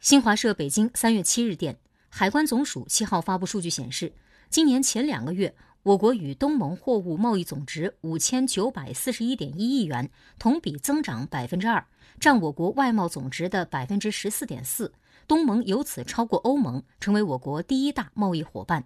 新华社北京三月七日电海关总署七号发布数据显示今年前两个月我国与东盟货物贸易总值五千九百四十一点一亿元同比增长百分之二占我国外贸总值的百分之十四点四东盟由此超过欧盟成为我国第一大贸易伙伴。